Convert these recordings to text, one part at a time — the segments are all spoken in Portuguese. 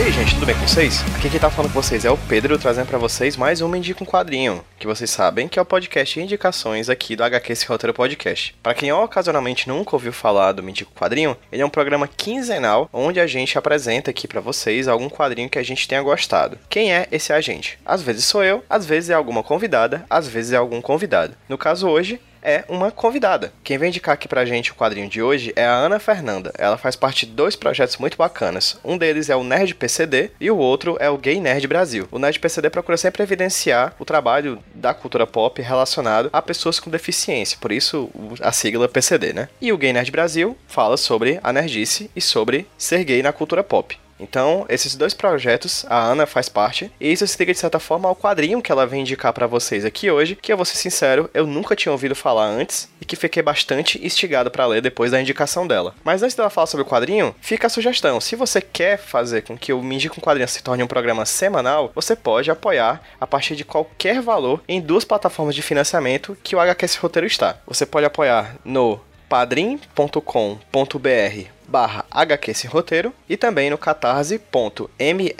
E aí, gente, tudo bem com vocês? Aqui quem tá falando com vocês é o Pedro, trazendo para vocês mais um Indica um Quadrinho, que vocês sabem que é o podcast de indicações aqui do HQ Esse Roteiro Podcast. Para quem ocasionalmente nunca ouviu falar do Me Indica um Quadrinho, ele é um programa quinzenal onde a gente apresenta aqui para vocês algum quadrinho que a gente tenha gostado. Quem é esse agente? Às vezes sou eu, às vezes é alguma convidada, às vezes é algum convidado. No caso hoje, é uma convidada. Quem vem indicar aqui pra gente o quadrinho de hoje é a Ana Fernanda. Ela faz parte de dois projetos muito bacanas. Um deles é o Nerd PCD e o outro é o Gay Nerd Brasil. O Nerd PCD procura sempre evidenciar o trabalho da cultura pop relacionado a pessoas com deficiência, por isso a sigla PCD, né? E o Gay Nerd Brasil fala sobre a nerdice e sobre ser gay na cultura pop. Então, esses dois projetos, a Ana faz parte, e isso se liga de certa forma ao quadrinho que ela vem indicar para vocês aqui hoje, que eu vou ser sincero, eu nunca tinha ouvido falar antes e que fiquei bastante instigado para ler depois da indicação dela. Mas antes dela falar sobre o quadrinho, fica a sugestão: se você quer fazer com que o Me Indica um Quadrinho se torne um programa semanal, você pode apoiar a partir de qualquer valor em duas plataformas de financiamento que o HQS Roteiro está. Você pode apoiar no padrim.com.br barra HQ Sem Roteiro e também no catarse.me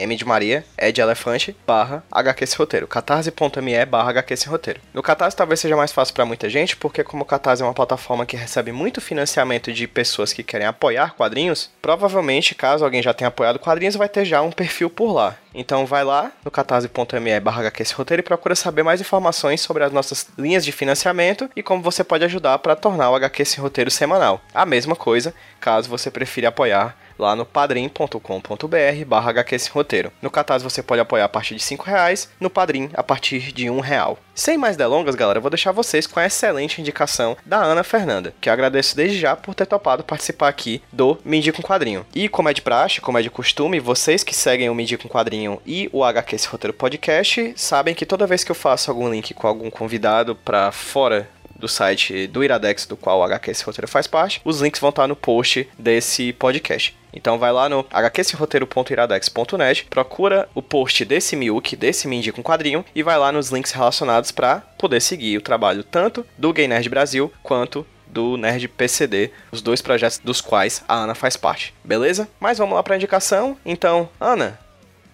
M de Maria, E de Elefante, barra HQ Sem Roteiro. catarse.me barra HQ Sem Roteiro. No Catarse talvez seja mais fácil para muita gente, porque como o Catarse é uma plataforma que recebe muito financiamento de pessoas que querem apoiar quadrinhos, provavelmente, caso alguém já tenha apoiado quadrinhos, vai ter já um perfil por lá. Então vai lá no catarse.me barra Roteiro e procura saber mais informações sobre as nossas linhas de financiamento e como você pode ajudar para tornar o HQ Sem Roteiro semanal. A mesma coisa, caso você prefira apoiar lá no padrim.com.br barra roteiro. No Catarse você pode apoiar a partir de 5 reais, no Padrim a partir de um real. Sem mais delongas, galera, eu vou deixar vocês com a excelente indicação da Ana Fernanda, que eu agradeço desde já por ter topado participar aqui do Me com Quadrinho. E como é de praxe, como é de costume, vocês que seguem o Me com Quadrinho e o HQ Esse Roteiro Podcast, sabem que toda vez que eu faço algum link com algum convidado para fora do site do Iradex, do qual o HQ Esse Roteiro faz parte, os links vão estar no post desse podcast. Então vai lá no hqsroteiro.iradex.net, procura o post desse Miuk, desse Mindy com quadrinho, e vai lá nos links relacionados para poder seguir o trabalho tanto do Gay Nerd Brasil quanto do Nerd PCD, os dois projetos dos quais a Ana faz parte, beleza? Mas vamos lá para a indicação. Então, Ana,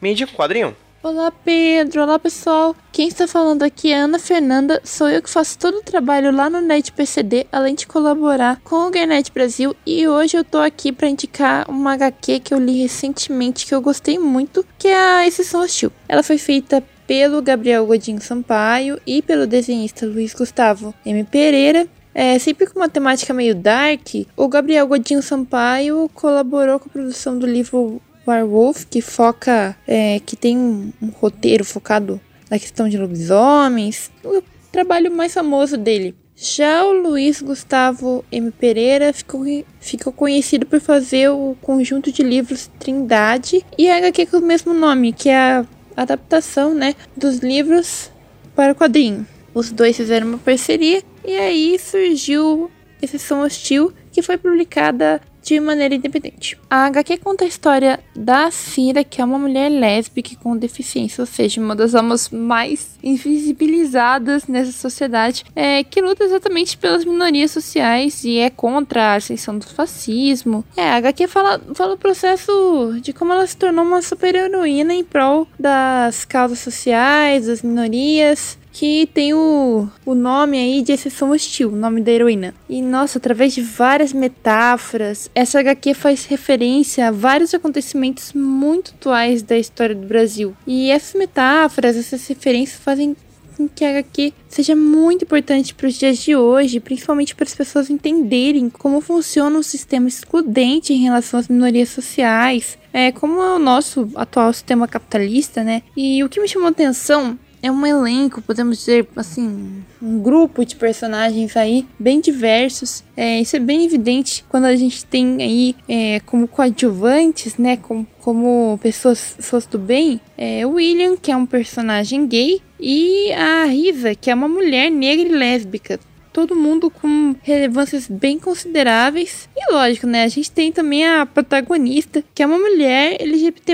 me indica um quadrinho? Olá, Pedro. Olá, pessoal. Quem está falando aqui é Ana Fernanda. Sou eu que faço todo o trabalho lá no Net PCD, além de colaborar com o Garnet Brasil. E hoje eu tô aqui para indicar uma HQ que eu li recentemente que eu gostei muito, que é a Exceção Hostil. Ela foi feita pelo Gabriel Godinho Sampaio e pelo desenhista Luiz Gustavo M. Pereira. É, sempre com uma temática meio dark, o Gabriel Godinho Sampaio colaborou com a produção do livro Warwolf, que foca, é, que tem um, um, roteiro focado na questão de lobisomens, o trabalho mais famoso dele. Já o Luiz Gustavo M. Pereira ficou, ficou conhecido por fazer o conjunto de livros Trindade e a HQ com o mesmo nome, que é a adaptação né, dos livros para o quadrinho. Os dois fizeram uma parceria e aí surgiu Exceção Hostil, que foi publicada de maneira independente. A HQ conta a história da Cira, que é uma mulher lésbica com deficiência, ou seja, uma das almas mais invisibilizadas nessa sociedade, é, que luta exatamente pelas minorias sociais e é contra a ascensão do fascismo. É, a HQ fala, fala o processo de como ela se tornou uma super-heroína em prol das causas sociais, das minorias, que tem o, o nome aí de exceção hostil, o nome da heroína. E nossa, através de várias metáforas, essa HQ faz referência a vários acontecimentos muito atuais da história do Brasil. E essas metáforas, essas referências fazem com que a HQ seja muito importante para os dias de hoje, principalmente para as pessoas entenderem como funciona o sistema excludente em relação às minorias sociais, é, como é o nosso atual sistema capitalista, né? E o que me chamou atenção é um elenco, podemos dizer assim, um grupo de personagens aí bem diversos. É, isso é bem evidente quando a gente tem aí é, como coadjuvantes, né, como, como pessoas, pessoas do bem, é, William, que é um personagem gay, e a Risa, que é uma mulher negra e lésbica todo mundo com relevâncias bem consideráveis. E lógico, né? A gente tem também a protagonista, que é uma mulher LGBT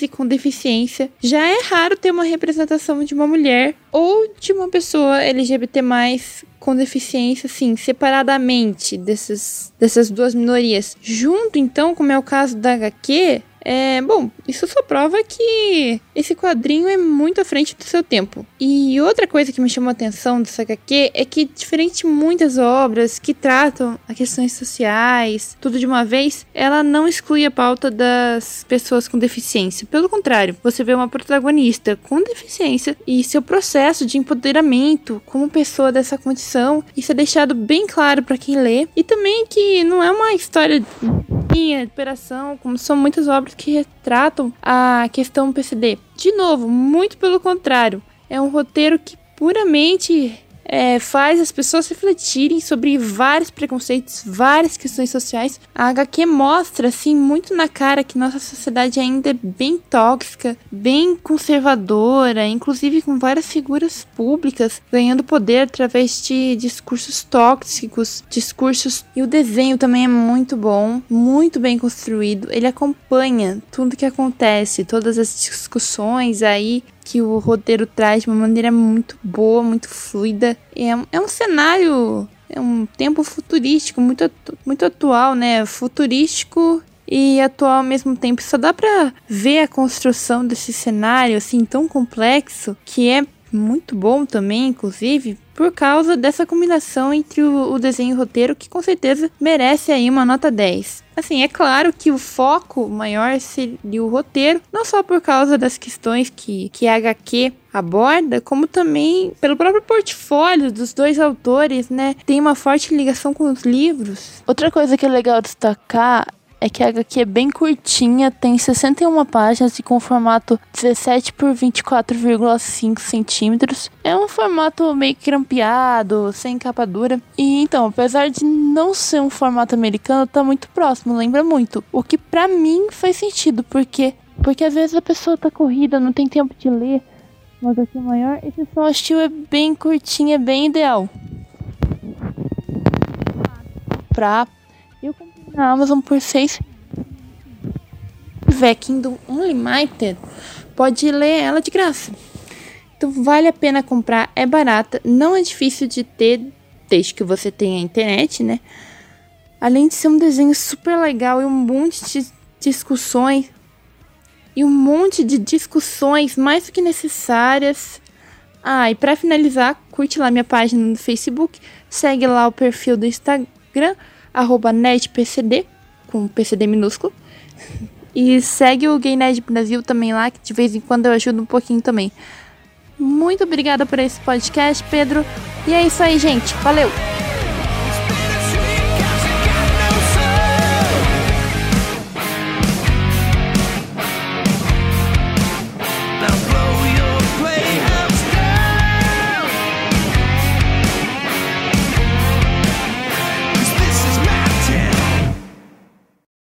e com deficiência. Já é raro ter uma representação de uma mulher ou de uma pessoa LGBT com deficiência, assim, separadamente desses, dessas duas minorias. Junto, então, como é o caso da HQ, é, bom, isso só prova que esse quadrinho é muito à frente do seu tempo. E outra coisa que me chamou a atenção dessa HQ é que, diferente de muitas obras que tratam as questões sociais, tudo de uma vez, ela não exclui a pauta das pessoas com deficiência. Pelo contrário, você vê uma protagonista com deficiência e seu processo de empoderamento como pessoa dessa condição. Isso é deixado bem claro para quem lê. E também que não é uma história operação, como são muitas obras que retratam a questão PCD. De novo, muito pelo contrário, é um roteiro que puramente é, faz as pessoas refletirem sobre vários preconceitos, várias questões sociais. A HQ mostra, assim, muito na cara que nossa sociedade ainda é bem tóxica, bem conservadora, inclusive com várias figuras públicas ganhando poder através de discursos tóxicos, discursos. E o desenho também é muito bom, muito bem construído. Ele acompanha tudo que acontece, todas as discussões aí que o roteiro traz de uma maneira muito boa, muito fluida. É, é um cenário, é um tempo futurístico, muito, muito atual, né? Futurístico e atual ao mesmo tempo. Só dá pra ver a construção desse cenário assim tão complexo que é muito bom também, inclusive, por causa dessa combinação entre o, o, desenho e o roteiro, que com certeza merece aí uma nota 10. Assim, é claro que o foco maior seria o roteiro, não só por causa das questões que, que a HQ aborda, como também pelo próprio portfólio dos dois autores, né? Tem uma forte ligação com os livros. Outra coisa que é legal destacar é que a HQ é bem curtinha, tem 61 páginas e com formato 17 por 24,5 centímetros. É um formato meio crampeado, sem capa dura. E então, apesar de não ser um formato americano, tá muito próximo, lembra muito. O que para mim faz sentido, porque porque às vezes a pessoa tá corrida, não tem tempo de ler uma HQ maior, esse som estilo é bem curtinho, é bem ideal. Pra na Amazon por 6 tiver Kindle Unlimited, pode ler ela de graça. Então vale a pena comprar, é barata, não é difícil de ter desde que você tenha internet, né? Além de ser um desenho super legal e um monte de discussões e um monte de discussões mais do que necessárias. Ah, e para finalizar, curte lá minha página no Facebook, segue lá o perfil do Instagram arroba nerdpcd, com PCD minúsculo. E segue o Gay Nerd Brasil também lá, que de vez em quando eu ajudo um pouquinho também. Muito obrigada por esse podcast, Pedro. E é isso aí, gente. Valeu!